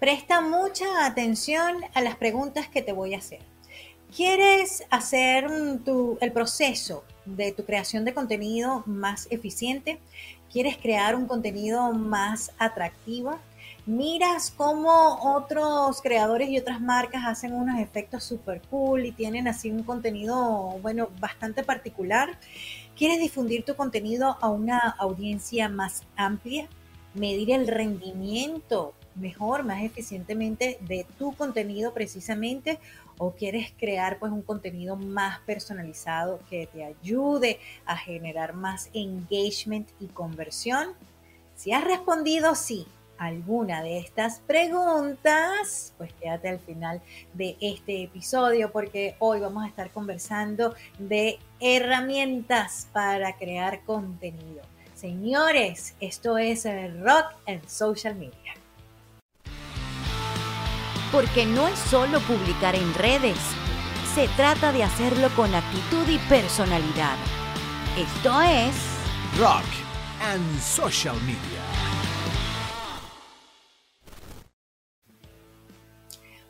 Presta mucha atención a las preguntas que te voy a hacer. ¿Quieres hacer tu, el proceso de tu creación de contenido más eficiente? ¿Quieres crear un contenido más atractivo? miras cómo otros creadores y otras marcas hacen unos efectos super cool y tienen así un contenido, bueno, bastante particular. ¿Quieres difundir tu contenido a una audiencia más amplia? Medir el rendimiento mejor, más eficientemente de tu contenido precisamente o quieres crear pues un contenido más personalizado que te ayude a generar más engagement y conversión? Si has respondido sí, alguna de estas preguntas, pues quédate al final de este episodio porque hoy vamos a estar conversando de herramientas para crear contenido. Señores, esto es Rock en Social Media. Porque no es solo publicar en redes, se trata de hacerlo con actitud y personalidad. Esto es Rock and Social Media.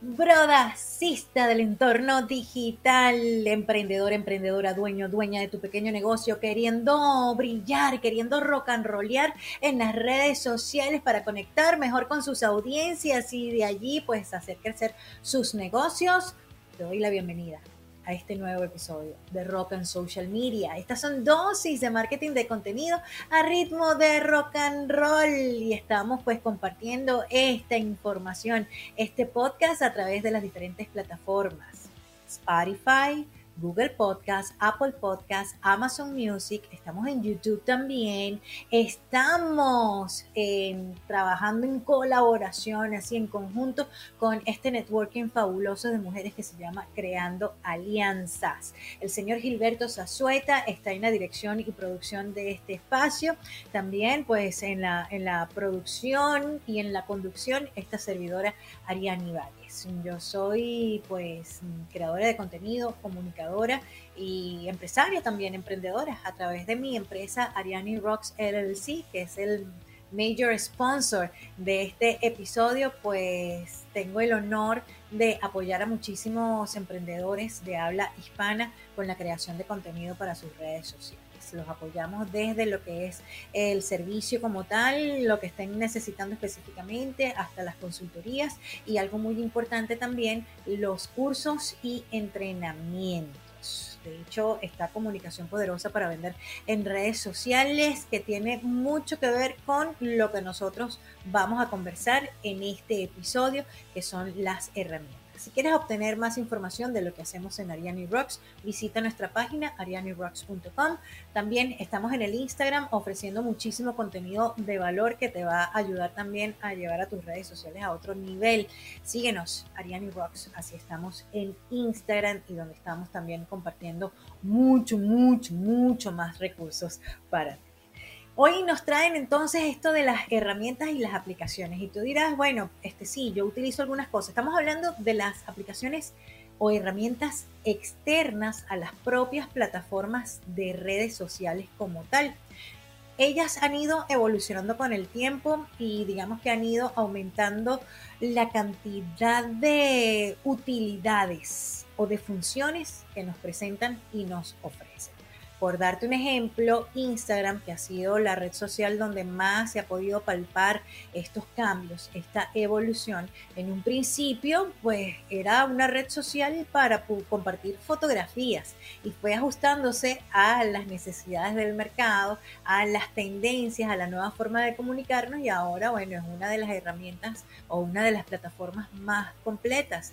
Brodacista del entorno digital, emprendedor, emprendedora, dueño, dueña de tu pequeño negocio, queriendo brillar, queriendo rock and rollear en las redes sociales para conectar mejor con sus audiencias y de allí pues hacer crecer sus negocios, te doy la bienvenida a este nuevo episodio de Rock and Social Media. Estas son dosis de marketing de contenido a ritmo de rock and roll y estamos pues compartiendo esta información, este podcast a través de las diferentes plataformas. Spotify, Google Podcast, Apple Podcast, Amazon Music, estamos en YouTube también, estamos em, trabajando en colaboración, así en conjunto con este networking fabuloso de mujeres que se llama Creando Alianzas. El señor Gilberto Zazueta está en la dirección y producción de este espacio, también pues en la, en la producción y en la conducción esta servidora Ariani Yo soy pues creadora de contenido, comunicadora y empresaria también, emprendedora a través de mi empresa Ariani Rocks LLC, que es el major sponsor de este episodio, pues tengo el honor de apoyar a muchísimos emprendedores de habla hispana con la creación de contenido para sus redes sociales los apoyamos desde lo que es el servicio como tal, lo que estén necesitando específicamente, hasta las consultorías y algo muy importante también, los cursos y entrenamientos. De hecho, está comunicación poderosa para vender en redes sociales, que tiene mucho que ver con lo que nosotros vamos a conversar en este episodio, que son las herramientas. Si quieres obtener más información de lo que hacemos en Ariani Rocks, visita nuestra página arianirocks.com. También estamos en el Instagram ofreciendo muchísimo contenido de valor que te va a ayudar también a llevar a tus redes sociales a otro nivel. Síguenos, Ariani Rocks, así estamos en Instagram y donde estamos también compartiendo mucho, mucho, mucho más recursos para ti. Hoy nos traen entonces esto de las herramientas y las aplicaciones. Y tú dirás, bueno, este sí, yo utilizo algunas cosas. Estamos hablando de las aplicaciones o herramientas externas a las propias plataformas de redes sociales como tal. Ellas han ido evolucionando con el tiempo y digamos que han ido aumentando la cantidad de utilidades o de funciones que nos presentan y nos ofrecen. Por darte un ejemplo, Instagram, que ha sido la red social donde más se ha podido palpar estos cambios, esta evolución, en un principio pues era una red social para compartir fotografías y fue ajustándose a las necesidades del mercado, a las tendencias, a la nueva forma de comunicarnos y ahora bueno es una de las herramientas o una de las plataformas más completas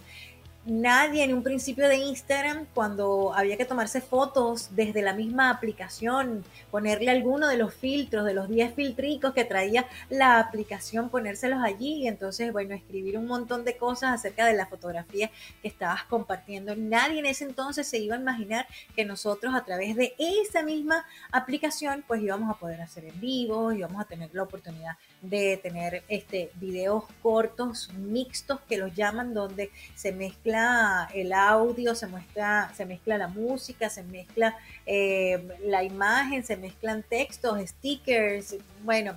nadie en un principio de Instagram, cuando había que tomarse fotos desde la misma aplicación, ponerle alguno de los filtros, de los 10 filtricos que traía la aplicación, ponérselos allí y entonces, bueno, escribir un montón de cosas acerca de la fotografía que estabas compartiendo. Nadie en ese entonces se iba a imaginar que nosotros a través de esa misma aplicación, pues íbamos a poder hacer en vivo, íbamos a tener la oportunidad de tener este videos cortos, mixtos que los llaman, donde se mezcla el audio, se muestra, se mezcla la música, se mezcla eh, la imagen, se mezclan textos, stickers, bueno,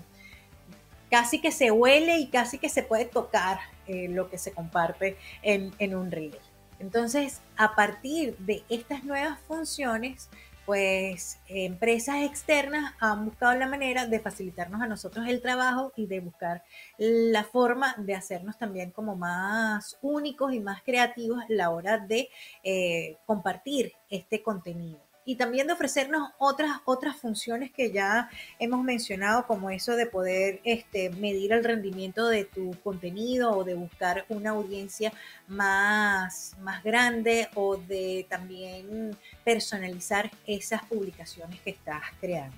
casi que se huele y casi que se puede tocar eh, lo que se comparte en, en un reel. Entonces, a partir de estas nuevas funciones, pues empresas externas han buscado la manera de facilitarnos a nosotros el trabajo y de buscar la forma de hacernos también como más únicos y más creativos a la hora de eh, compartir este contenido y también de ofrecernos otras, otras funciones que ya hemos mencionado, como eso de poder este, medir el rendimiento de tu contenido o de buscar una audiencia más, más grande o de también personalizar esas publicaciones que estás creando.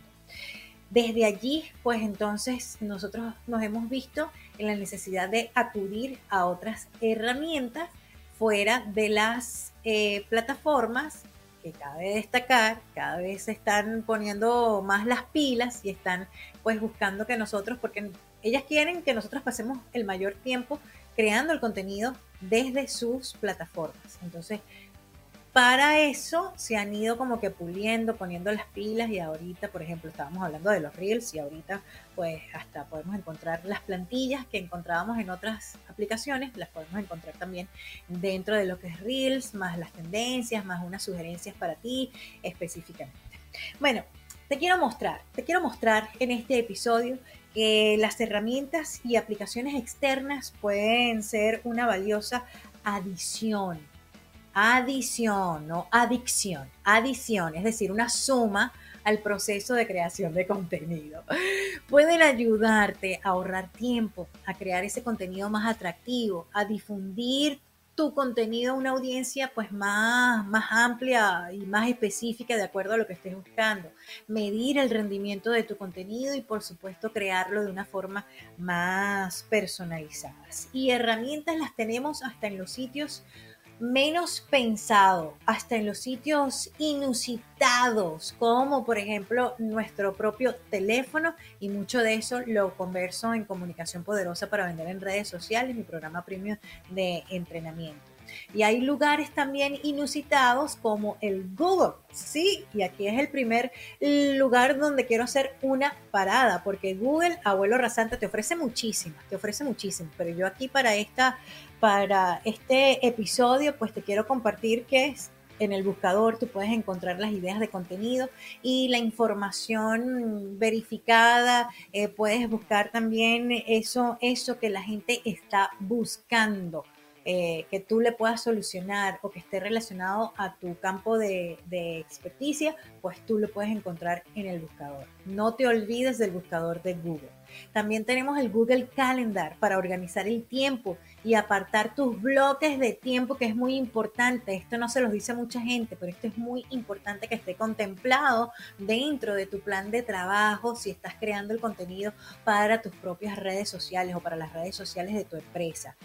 Desde allí, pues entonces nosotros nos hemos visto en la necesidad de acudir a otras herramientas fuera de las eh, plataformas que cabe destacar, cada vez se están poniendo más las pilas y están pues buscando que nosotros, porque ellas quieren que nosotros pasemos el mayor tiempo creando el contenido desde sus plataformas. Entonces, para eso se han ido como que puliendo, poniendo las pilas y ahorita, por ejemplo, estábamos hablando de los reels y ahorita pues hasta podemos encontrar las plantillas que encontrábamos en otras aplicaciones, las podemos encontrar también dentro de lo que es reels, más las tendencias, más unas sugerencias para ti específicamente. Bueno, te quiero mostrar, te quiero mostrar en este episodio que las herramientas y aplicaciones externas pueden ser una valiosa adición adición, no adicción, adición, es decir, una suma al proceso de creación de contenido. Pueden ayudarte a ahorrar tiempo, a crear ese contenido más atractivo, a difundir tu contenido a una audiencia pues más, más amplia y más específica de acuerdo a lo que estés buscando, medir el rendimiento de tu contenido y por supuesto crearlo de una forma más personalizada. Y herramientas las tenemos hasta en los sitios menos pensado, hasta en los sitios inusitados, como por ejemplo nuestro propio teléfono, y mucho de eso lo converso en comunicación poderosa para vender en redes sociales, mi programa premium de entrenamiento. Y hay lugares también inusitados como el Google, ¿sí? Y aquí es el primer lugar donde quiero hacer una parada, porque Google, abuelo rasante, te ofrece muchísimas, te ofrece muchísimas, pero yo aquí para, esta, para este episodio, pues te quiero compartir que es en el buscador tú puedes encontrar las ideas de contenido y la información verificada. Eh, puedes buscar también eso, eso que la gente está buscando. Eh, que tú le puedas solucionar o que esté relacionado a tu campo de, de, experticia, pues tú lo puedes encontrar en el buscador. No te olvides del buscador de Google. También tenemos el Google Calendar para organizar el tiempo y apartar tus bloques de tiempo, que es muy importante. Esto no se los dice mucha gente, pero esto es muy importante que esté contemplado dentro de tu plan de trabajo si estás creando el contenido para tus propias redes sociales o para las redes sociales de tu empresa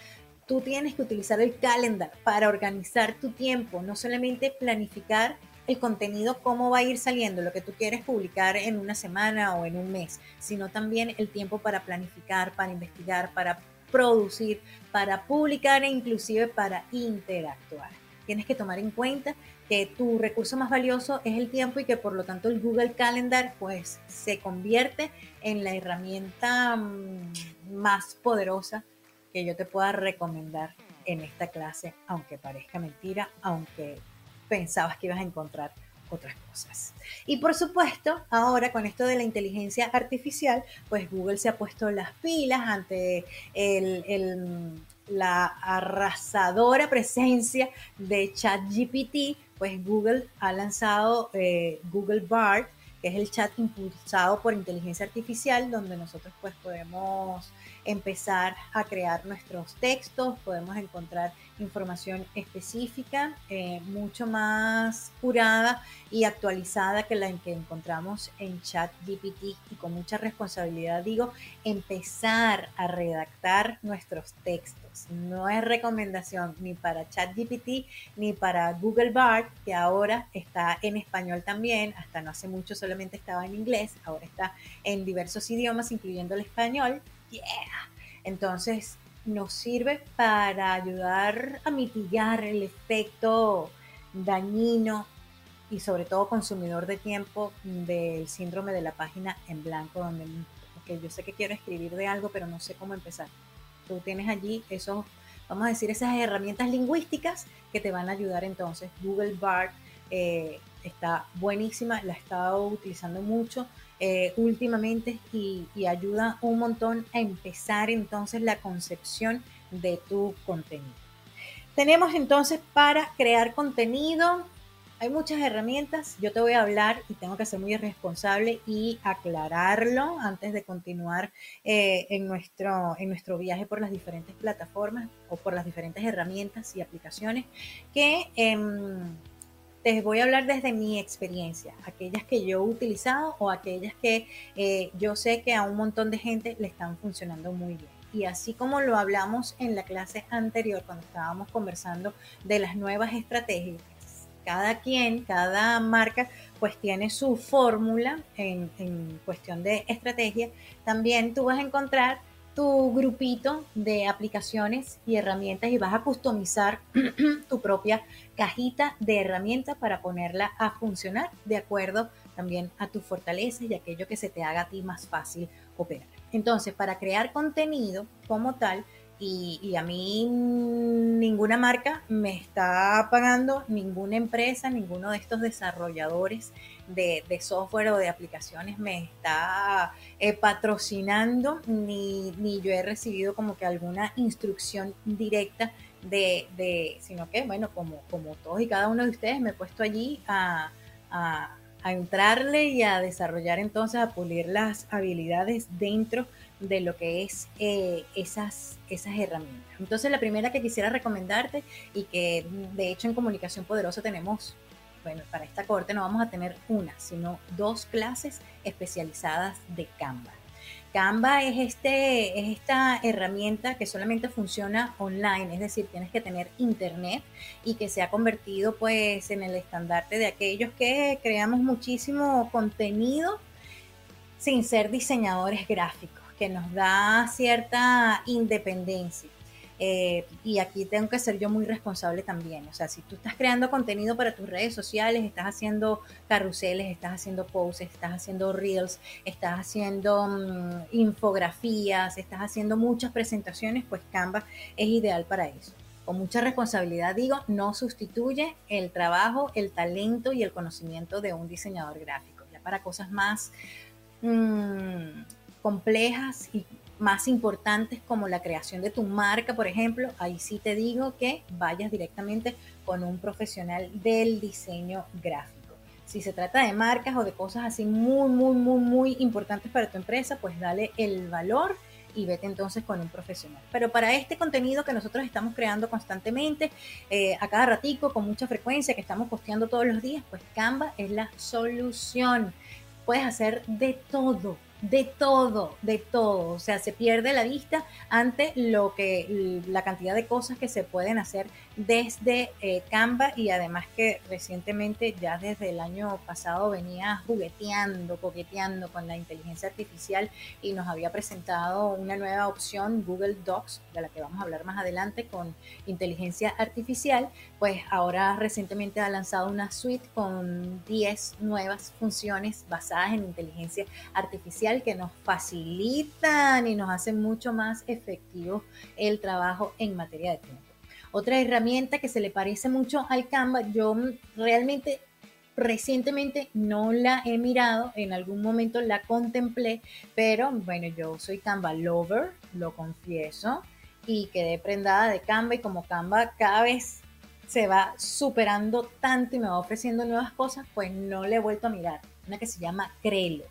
tú tienes que utilizar el calendar para organizar tu tiempo, no solamente planificar el contenido, cómo va a ir saliendo, lo que tú quieres publicar en una semana o en un mes, sino también el tiempo para planificar, para investigar, para producir, para publicar e inclusive para interactuar. Tienes que tomar en cuenta que tu recurso más valioso es el tiempo y que por lo tanto el Google Calendar pues se convierte en la herramienta mm, más poderosa que yo te pueda recomendar en esta clase, aunque parezca mentira, aunque pensabas que ibas a encontrar otras cosas. Y por supuesto, ahora con esto de la inteligencia artificial, pues Google se ha puesto las pilas ante la arrasadora presencia de ChatGPT, pues Google ha lanzado eh, Google Bard, que es el chat impulsado por inteligencia artificial, donde nosotros pues podemos empezar a crear nuestros textos, podemos encontrar información específica, eh, mucho más curada y actualizada que la que encontramos en ChatGPT y con mucha responsabilidad digo, empezar a redactar nuestros textos. No es recomendación ni para ChatGPT ni para Google Bard, que ahora está en español también, hasta no hace mucho solamente estaba en inglés, ahora está en diversos idiomas, incluyendo el español. Yeah. Entonces, nos sirve para ayudar a mitigar el efecto dañino y sobre todo consumidor de tiempo del síndrome de la página en blanco, donde yo sé que quiero escribir de algo, pero no sé cómo empezar. Tú tienes allí esos vamos a decir, esas herramientas lingüísticas que te van a ayudar entonces. Google Bard eh, está buenísima, la he estado utilizando mucho eh, últimamente y, y ayuda un montón a empezar entonces la concepción de tu contenido. Tenemos entonces para crear contenido, hay muchas herramientas, yo te voy a hablar y tengo que ser muy responsable y aclararlo antes de continuar eh, en, nuestro, en nuestro viaje por las diferentes plataformas o por las diferentes herramientas y aplicaciones que em, te voy a hablar desde mi experiencia, aquellas que yo he utilizado o aquellas que eh, yo sé que a un montón de gente le están funcionando muy bien. Y así como lo hablamos en la clase anterior cuando estábamos conversando de las nuevas estrategias, cada quien, cada marca, pues tiene su fórmula en, cuestión de estrategia. También tú vas a encontrar tu grupito de aplicaciones y herramientas y vas a customizar tu propia cajita de herramientas para ponerla a funcionar de acuerdo también a tus fortalezas y aquello que se te haga a ti más fácil operar. Entonces, para crear contenido como tal, y, a mí ninguna marca me está pagando, ninguna empresa, ninguno de estos desarrolladores de, software o de aplicaciones me está eh, patrocinando, ni, ni, yo he recibido como que alguna instrucción directa de, de, sino que, bueno, como, como todos y cada uno de ustedes, me he puesto allí a, a a entrarle y a desarrollar entonces, a pulir las habilidades dentro de lo que es eh, esas, esas herramientas. Entonces la primera que quisiera recomendarte y que de hecho en Comunicación Poderosa tenemos, bueno, para esta corte no vamos a tener una, sino dos clases especializadas de Canva. Canva es, este, es esta herramienta que solamente funciona online, es decir, tienes que tener internet y que se ha convertido pues en el estandarte de aquellos que creamos muchísimo contenido sin ser diseñadores gráficos, que nos da cierta independencia. Eh, y aquí tengo que ser yo muy responsable también. O sea, si tú estás creando contenido para tus redes sociales, estás haciendo carruseles, estás haciendo posts, estás haciendo reels, estás haciendo mm, infografías, estás haciendo muchas presentaciones, pues Canva es ideal para eso. Con mucha responsabilidad digo, no sustituye el trabajo, el talento y el conocimiento de un diseñador gráfico. Ya para cosas más mmm, complejas y más importantes como la creación de tu marca, por ejemplo, ahí sí te digo que vayas directamente con un profesional del diseño gráfico. Si se trata de marcas o de cosas así muy, muy, muy, muy importantes para tu empresa, pues dale el valor y vete entonces con un profesional. Pero para este contenido que nosotros estamos creando constantemente, eh, a cada ratico, con mucha frecuencia, que estamos posteando todos los días, pues Canva es la solución. Puedes hacer de todo, de todo, de todo. O sea, se pierde la vista ante lo que la cantidad de cosas que se pueden hacer desde eh, Canva y además que recientemente ya desde el año pasado venía jugueteando, coqueteando con la inteligencia artificial y nos había presentado una nueva opción Google Docs de la que vamos a hablar más adelante con inteligencia artificial, pues ahora recientemente ha lanzado una suite con 10 nuevas funciones basadas en inteligencia artificial que nos facilitan y nos hacen mucho más efectivo el trabajo en materia de tiempo. Otra herramienta que se le parece mucho al Canva, yo realmente recientemente no la he mirado, en algún momento la contemplé, pero bueno, yo soy Canva lover, lo confieso, y quedé prendada de Canva y como Canva cada vez se va superando tanto y me va ofreciendo nuevas cosas, pues no le he vuelto a mirar. Una que se llama Crelo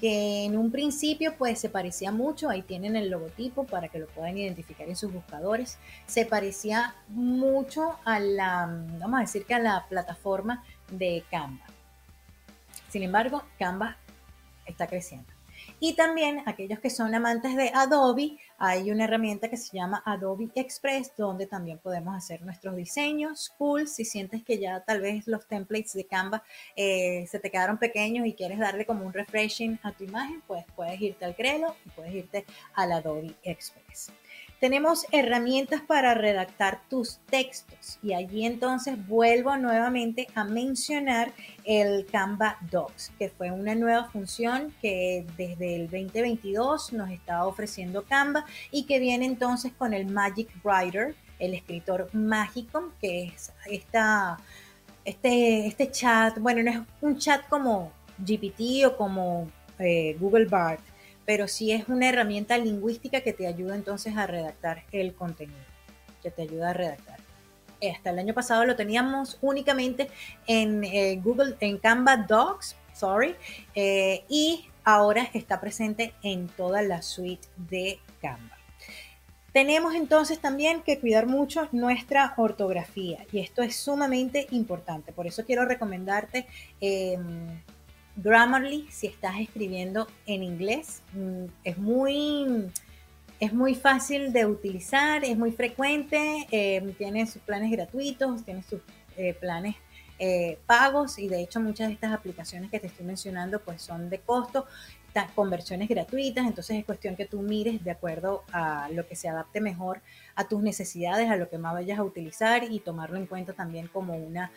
que en un principio pues se parecía mucho, ahí tienen el logotipo para que lo puedan identificar en sus buscadores, se parecía mucho a la, vamos a decir que a la plataforma de Canva. Sin embargo, Canva está creciendo. Y también aquellos que son amantes de Adobe, hay una herramienta que se llama Adobe Express, donde también podemos hacer nuestros diseños cool. Si sientes que ya tal vez los templates de Canva eh, se te quedaron pequeños y quieres darle como un refreshing a tu imagen, pues puedes irte al Crelo y puedes irte al Adobe Express. Tenemos herramientas para redactar tus textos. Y allí entonces vuelvo nuevamente a mencionar el Canva Docs, que fue una nueva función que desde el 2022 nos está ofreciendo Canva y que viene entonces con el Magic Writer el escritor mágico, que es esta, este, este chat, bueno, no es un chat como GPT o como eh, Google Bart, pero sí es una herramienta lingüística que te ayuda entonces a redactar el contenido, que te ayuda a redactar. Hasta el año pasado lo teníamos únicamente en eh, Google, en Canva Docs, sorry, eh, y ahora está presente en toda la suite de Canva. Tenemos entonces también que cuidar mucho nuestra ortografía y esto es sumamente importante. Por eso quiero recomendarte em, Grammarly si estás escribiendo en inglés. Mm, es muy, es muy fácil de utilizar, es muy frecuente, em, tiene sus planes gratuitos, tiene sus eh, planes eh, pagos y de hecho muchas de estas aplicaciones que te estoy mencionando pues son de costo, conversiones gratuitas, entonces es cuestión que tú mires de acuerdo a lo que se adapte mejor a tus necesidades, a lo que más vayas a utilizar y tomarlo en cuenta también como una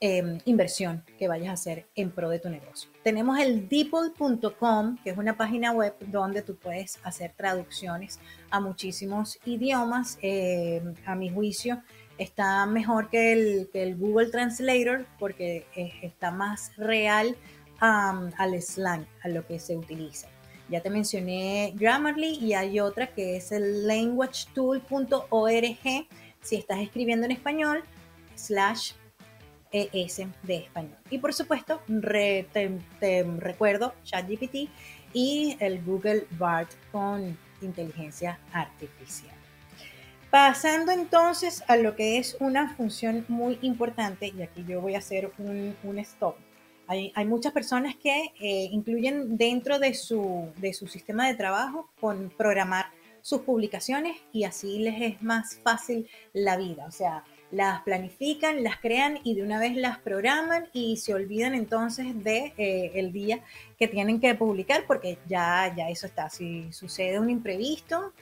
em, inversión que vayas a hacer en pro de tu negocio. Tenemos el Deeple.com, que es una página web donde tú puedes hacer traducciones a muchísimos idiomas. Em, a mi juicio, está mejor que el, que el Google Translator porque está más real al slang, a lo que se utiliza. Ya te mencioné Grammarly y hay otra que es el languagetool.org si estás escribiendo en español, slash ES de español. Y por supuesto, recuerdo ChatGPT y el Google BART con inteligencia artificial. Pasando entonces a lo que es una función muy importante, y aquí yo voy a hacer un, stop. Hay, muchas personas que eh, incluyen dentro de su, de su sistema de trabajo con programar sus publicaciones y así les es más fácil la vida. O sea, las planifican, las crean y de una vez las programan y se olvidan entonces de eh, el día que tienen que publicar porque ya, ya eso está. Si sucede un imprevisto,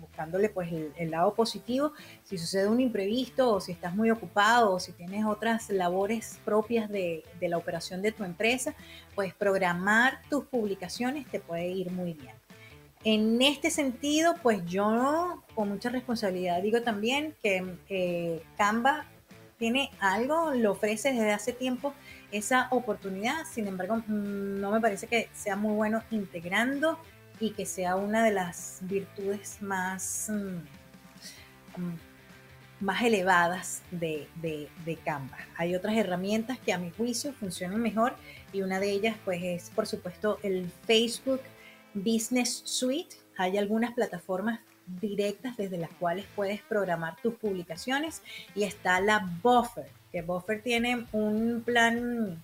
buscándole pues el, lado positivo, si sucede un imprevisto o si estás muy ocupado o si tienes otras labores propias de, de la operación de tu empresa, pues programar tus publicaciones te puede ir muy bien. En este sentido, pues yo con mucha responsabilidad digo también que eh, Canva tiene algo, lo ofrece desde hace tiempo esa oportunidad, sin embargo, mm, no me parece que sea muy bueno integrando y que sea una de las virtudes más, mm, más elevadas de, de, Canva. Hay otras herramientas que a mi juicio funcionan mejor y una de ellas pues es por supuesto el Facebook Business Suite. Hay algunas plataformas directas desde las cuales puedes programar tus publicaciones y está la Buffer, que Buffer tiene un plan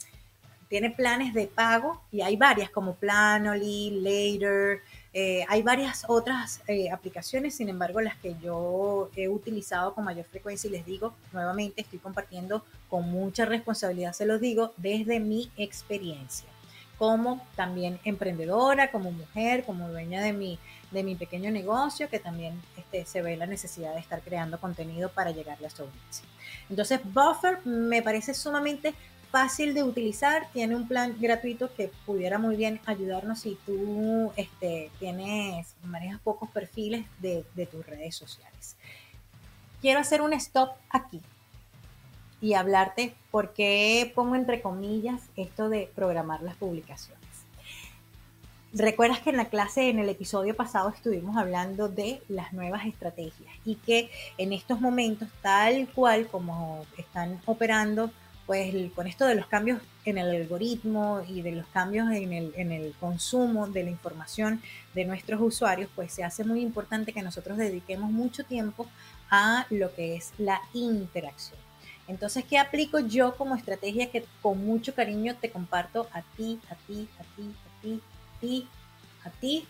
tiene planes de pago y hay varias como Planoly, Later, eh, hay varias otras eh, aplicaciones, sin embargo las que yo he utilizado con mayor frecuencia y les digo nuevamente estoy compartiendo con mucha responsabilidad, se los digo, desde mi experiencia como también emprendedora, como mujer, como dueña de mi, de mi pequeño negocio, que también este, se ve la necesidad de estar creando contenido para llegarle a su audiencia. Entonces, Buffer me parece sumamente fácil de utilizar, tiene un plan gratuito que pudiera muy bien ayudarnos si tú este, tienes, manejas pocos perfiles de, de tus redes sociales. Quiero hacer un stop aquí y hablarte por qué pongo entre comillas esto de programar las publicaciones. Recuerdas que en la clase, en el episodio pasado, estuvimos hablando de las nuevas estrategias y que en estos momentos, tal cual como están operando pues con esto de los cambios en el algoritmo y de los cambios en el, en el, consumo de la información de nuestros usuarios, pues se hace muy importante que nosotros dediquemos mucho tiempo a lo que es la interacción. Entonces, ¿qué aplico yo como estrategia que con mucho cariño te comparto a ti, a ti, a ti, a ti, a ti, a ti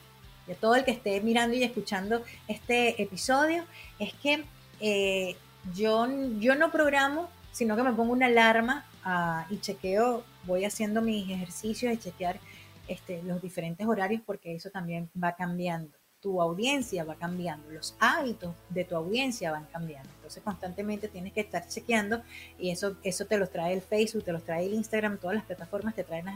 y a todo el que esté mirando y escuchando este episodio? Es que eh, yo, yo no programo sino que me pongo una alarma ah, y chequeo, voy haciendo mis ejercicios de chequear este, los diferentes horarios porque eso también va cambiando. Tu audiencia va cambiando, los hábitos de tu audiencia van cambiando. Entonces constantemente tienes que estar chequeando y eso, eso te los trae el Facebook, te los trae el Instagram, todas las plataformas te traen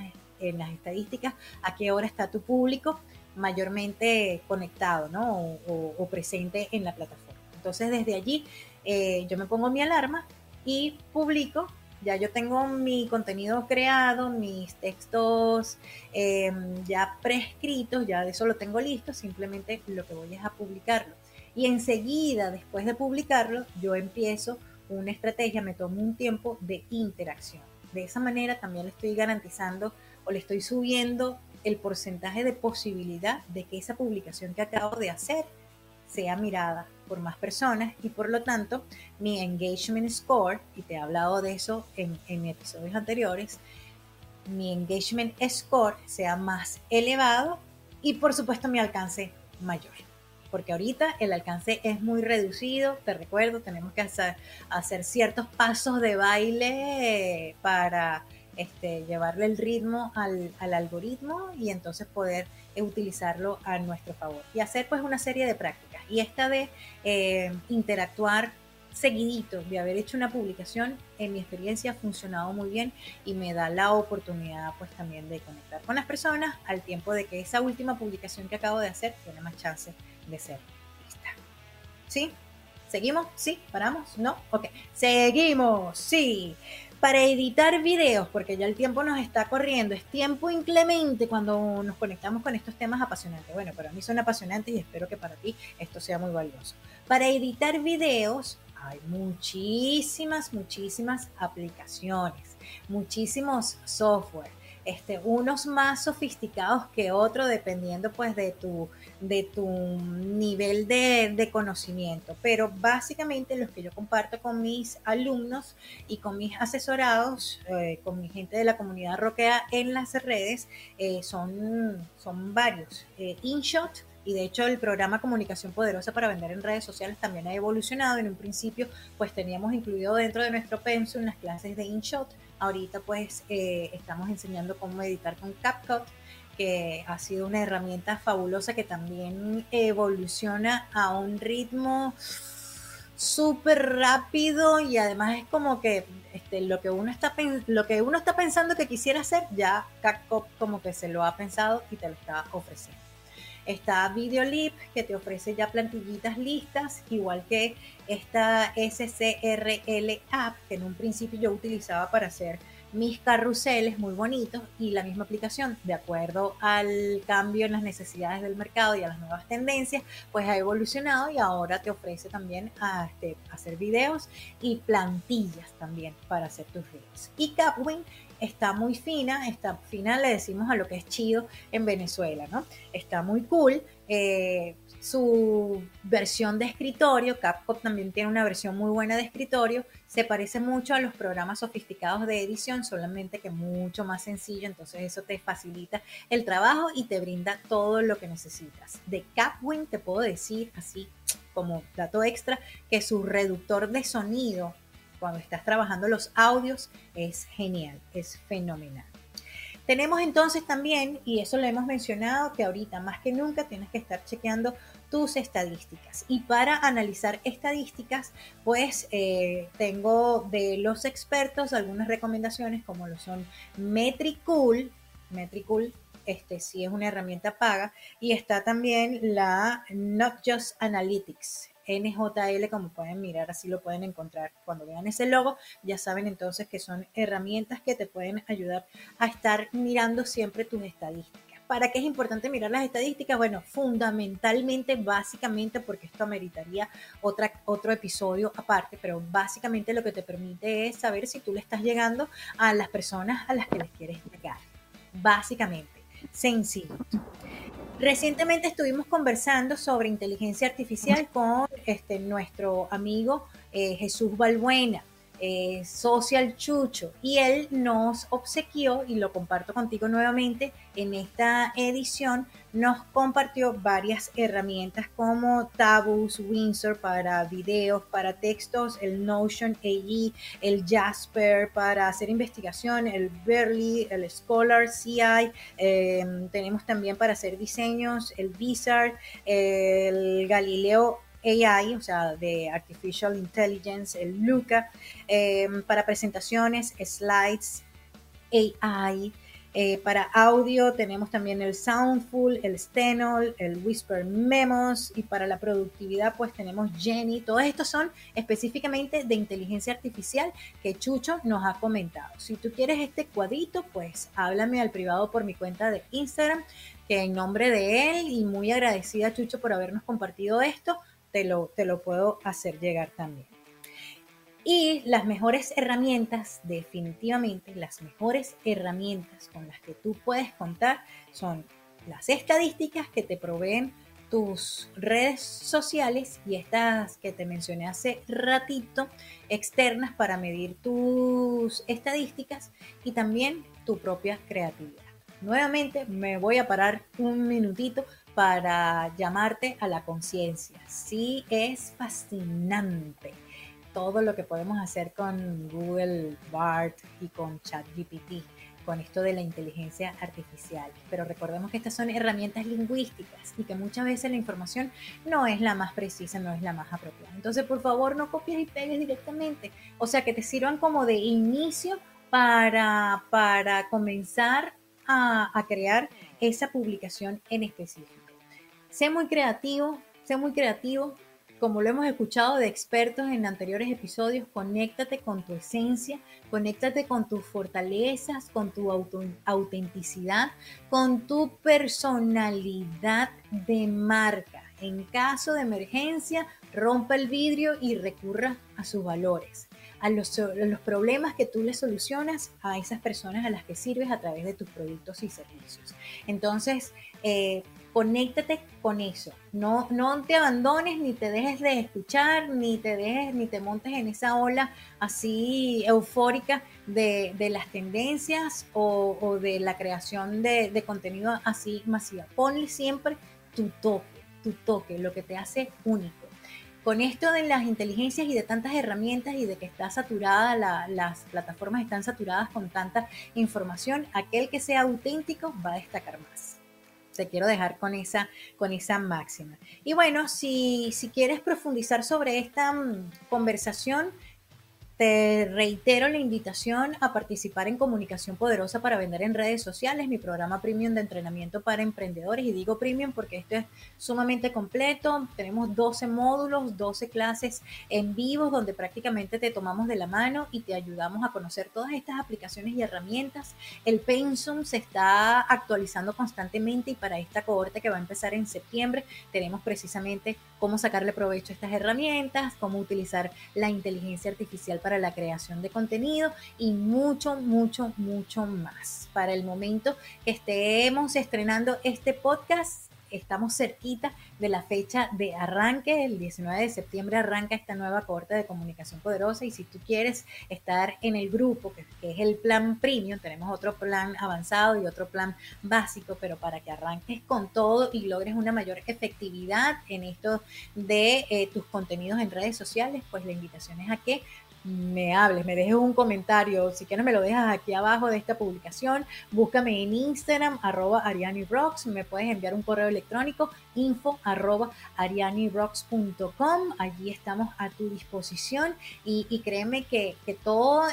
en las estadísticas a qué hora está tu público mayormente conectado ¿no? o presente en la plataforma. Entonces desde allí eh, yo me pongo mi alarma y publico. Ya yo tengo mi contenido creado, mis textos em, ya prescritos, ya eso lo tengo listo, simplemente lo que voy es a publicarlo. Y enseguida, después de publicarlo, yo empiezo una estrategia, me tomo un tiempo de interacción. De esa manera también le estoy garantizando o le estoy subiendo el porcentaje de posibilidad de que esa publicación que acabo de hacer sea mirada por más personas y por lo tanto mi engagement score, y te he hablado de eso en, en episodios anteriores, mi engagement score sea más elevado y por supuesto mi alcance mayor. Porque ahorita el alcance es muy reducido, te recuerdo, tenemos que hacer, hacer ciertos pasos de baile para este, llevarle el ritmo al, algoritmo y entonces poder utilizarlo a nuestro favor. Y hacer pues una serie de prácticas. Y esta de eh, interactuar seguidito, de haber hecho una publicación, en mi experiencia ha funcionado muy bien y me da la oportunidad pues también de conectar con las personas al tiempo de que esa última publicación que acabo de hacer tiene más chance de ser vista. ¿Sí? ¿Seguimos? ¿Sí? ¿Paramos? ¿No? Ok. Seguimos. Sí para editar videos, porque ya el tiempo nos está corriendo, es tiempo inclemente cuando nos conectamos con estos temas apasionantes. Bueno, para mí son apasionantes y espero que para ti esto sea muy valioso. Para editar videos hay muchísimas, muchísimas aplicaciones, muchísimos software este, unos más sofisticados que otros dependiendo pues de tu, de tu nivel de, conocimiento. Pero básicamente los que yo comparto con mis alumnos y con mis asesorados, eh, con mi gente de la comunidad roquea en las redes, eh, son, son varios. Eh, InShot, y de hecho el programa Comunicación Poderosa para Vender en Redes Sociales también ha evolucionado. En un principio pues teníamos incluido dentro de nuestro pensum las clases de InShot Ahorita pues eh, estamos enseñando cómo editar con CapCut, que ha sido una herramienta fabulosa que también evoluciona a un ritmo súper rápido y además es como que este, lo, que uno está, lo que uno está pensando que quisiera hacer, ya CapCut como que se lo ha pensado y te lo está ofreciendo. Está Videolip, que te ofrece ya plantillitas listas, igual que esta SCRL app, que en un principio yo utilizaba para hacer mis carruseles muy bonitos y la misma aplicación, de acuerdo al cambio en las necesidades del mercado y a las nuevas tendencias, pues ha evolucionado y ahora te ofrece también a, este, hacer videos y plantillas también para hacer tus videos. Y Capwing está muy fina, está fina le decimos a lo que es chido en Venezuela, ¿no? Está muy cool. Eh, su versión de escritorio, CapCut también tiene una versión muy buena de escritorio, se parece mucho a los programas sofisticados de edición, solamente que mucho más sencillo, entonces eso te facilita el trabajo y te brinda todo lo que necesitas. De Capwing te puedo decir así como dato extra que su reductor de sonido cuando estás trabajando los audios es genial, es fenomenal. Tenemos entonces también, y eso lo hemos mencionado, que ahorita más que nunca tienes que estar chequeando tus estadísticas. Y para analizar estadísticas, pues eh, tengo de los expertos algunas recomendaciones como lo son Metricool, Metricool este sí es una herramienta paga, y está también la Not Just Analytics, NJL, como pueden mirar, así lo pueden encontrar. Cuando vean ese logo, ya saben entonces que son herramientas que te pueden ayudar a estar mirando siempre tus estadísticas. ¿Para qué es importante mirar las estadísticas? Bueno, fundamentalmente, básicamente, porque esto ameritaría otra, otro episodio aparte, pero básicamente lo que te permite es saber si tú le estás llegando a las personas a las que les quieres llegar. Básicamente, sencillo. Recientemente estuvimos conversando sobre inteligencia artificial con este, nuestro amigo eh, Jesús Balbuena. Eh, Social Chucho, y él nos obsequió, y lo comparto contigo nuevamente, en esta edición nos compartió varias herramientas como Tabus, Windsor para videos, para textos, el Notion AI, el Jasper para hacer investigación, el Berly, el Scholar CI, em, tenemos también para hacer diseños, el Bizarre, el Galileo AI, o sea, de Artificial Intelligence, el Luca, em, para presentaciones, slides, AI, Eh, para audio tenemos también el Soundful, el Stenol, el Whisper Memos y para la productividad pues tenemos Jenny. Todos estos son específicamente de inteligencia artificial que Chucho nos ha comentado. Si tú quieres este cuadrito pues háblame al privado por mi cuenta de Instagram que en nombre de él y muy agradecida Chucho por habernos compartido esto, te lo, te lo puedo hacer llegar también. Y las mejores herramientas, definitivamente las mejores herramientas con las que tú puedes contar son las estadísticas que te proveen tus redes sociales y estas que te mencioné hace ratito, externas para medir tus estadísticas y también tu propia creatividad. Nuevamente me voy a parar un minutito para llamarte a la conciencia. Sí, es fascinante todo lo que podemos hacer con Google BART y con ChatGPT, con esto de la inteligencia artificial. Pero recordemos que estas son herramientas lingüísticas y que muchas veces la información no es la más precisa, no es la más apropiada. Entonces, por favor, no copies y pegues directamente. O sea, que te sirvan como de inicio para, para comenzar a, a crear esa publicación en específico. Sé muy creativo, sé muy creativo, como lo hemos escuchado de expertos en anteriores episodios, conéctate con tu esencia, conéctate con tus fortalezas, con tu autenticidad, con tu personalidad de marca. En caso de emergencia, rompa el vidrio y recurra a sus valores, a los, problemas que tú le solucionas a esas personas a las que sirves a través de tus productos y servicios. Entonces, eh, conéctate con eso. No, no te abandones, ni te dejes de escuchar, ni te dejes, ni te montes en esa ola así eufórica de, las tendencias o, de la creación de, contenido así masiva. Ponle siempre tu toque, tu toque, lo que te hace único. Con esto de las inteligencias y de tantas herramientas y de que está saturada, las plataformas están saturadas con tanta información, aquel que sea auténtico va a destacar más te quiero dejar con esa, con esa máxima. Y bueno, si, si quieres profundizar sobre esta mm, conversación, te reitero la invitación a participar en Comunicación Poderosa para Vender en Redes Sociales, mi programa premium de entrenamiento para emprendedores. Y digo premium porque esto es sumamente completo. Tenemos 12 módulos, 12 clases en vivo donde prácticamente te tomamos de la mano y te ayudamos a conocer todas estas aplicaciones y herramientas. El Pensum se está actualizando constantemente y para esta cohorte que va a empezar en septiembre tenemos precisamente cómo sacarle provecho a estas herramientas, cómo utilizar la inteligencia artificial para la creación de contenido y mucho, mucho, mucho más. Para el momento que estemos estrenando este podcast, estamos cerquita de la fecha de arranque, el 19 de septiembre arranca esta nueva corte de comunicación poderosa y si tú quieres estar en el grupo, que, es el plan premium, tenemos otro plan avanzado y otro plan básico, pero para que arranques con todo y logres una mayor efectividad en esto de eh, tus contenidos en redes sociales, pues la invitación es a que me hables, me dejes un comentario, si quieres me lo dejas aquí abajo de esta publicación, búscame en Instagram, arroba arianirocks, me puedes enviar un correo electrónico, info arroba arianirocks.com, allí estamos a tu disposición. Y, y créeme que, que todo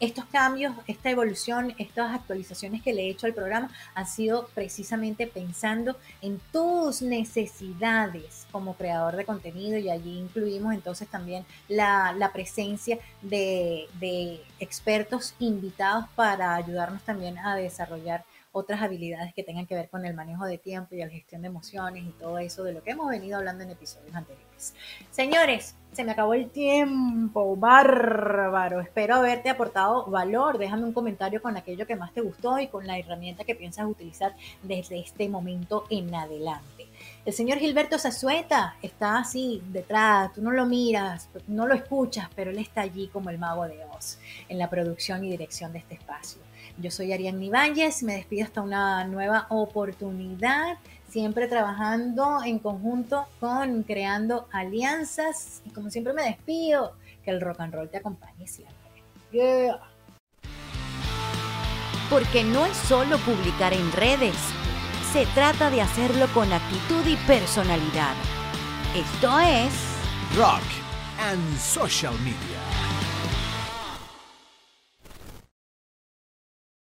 estos cambios, esta evolución, estas actualizaciones que le he hecho al programa han sido precisamente pensando en tus necesidades como creador de contenido y allí incluimos entonces también la, presencia de, de expertos invitados para ayudarnos también a desarrollar otras habilidades que tengan que ver con el manejo de tiempo y la gestión de emociones y todo eso de lo que hemos venido hablando en episodios anteriores. Señores, se me acabó el tiempo, bárbaro. Espero haberte aportado valor. Déjame un comentario con aquello que más te gustó y con la herramienta que piensas utilizar desde este momento en adelante. El señor Gilberto Zazueta está así detrás, tú no lo miras, no lo escuchas, pero él está allí como el mago de Oz en la producción y dirección de este espacio. Yo soy Ariane Ibáñez, me despido hasta una nueva oportunidad, siempre trabajando en conjunto con creando alianzas y como siempre me despido, que el rock and roll te acompañe siempre. Porque no es solo publicar en redes, se trata de hacerlo con actitud y personalidad. Esto es Rock and Social Media.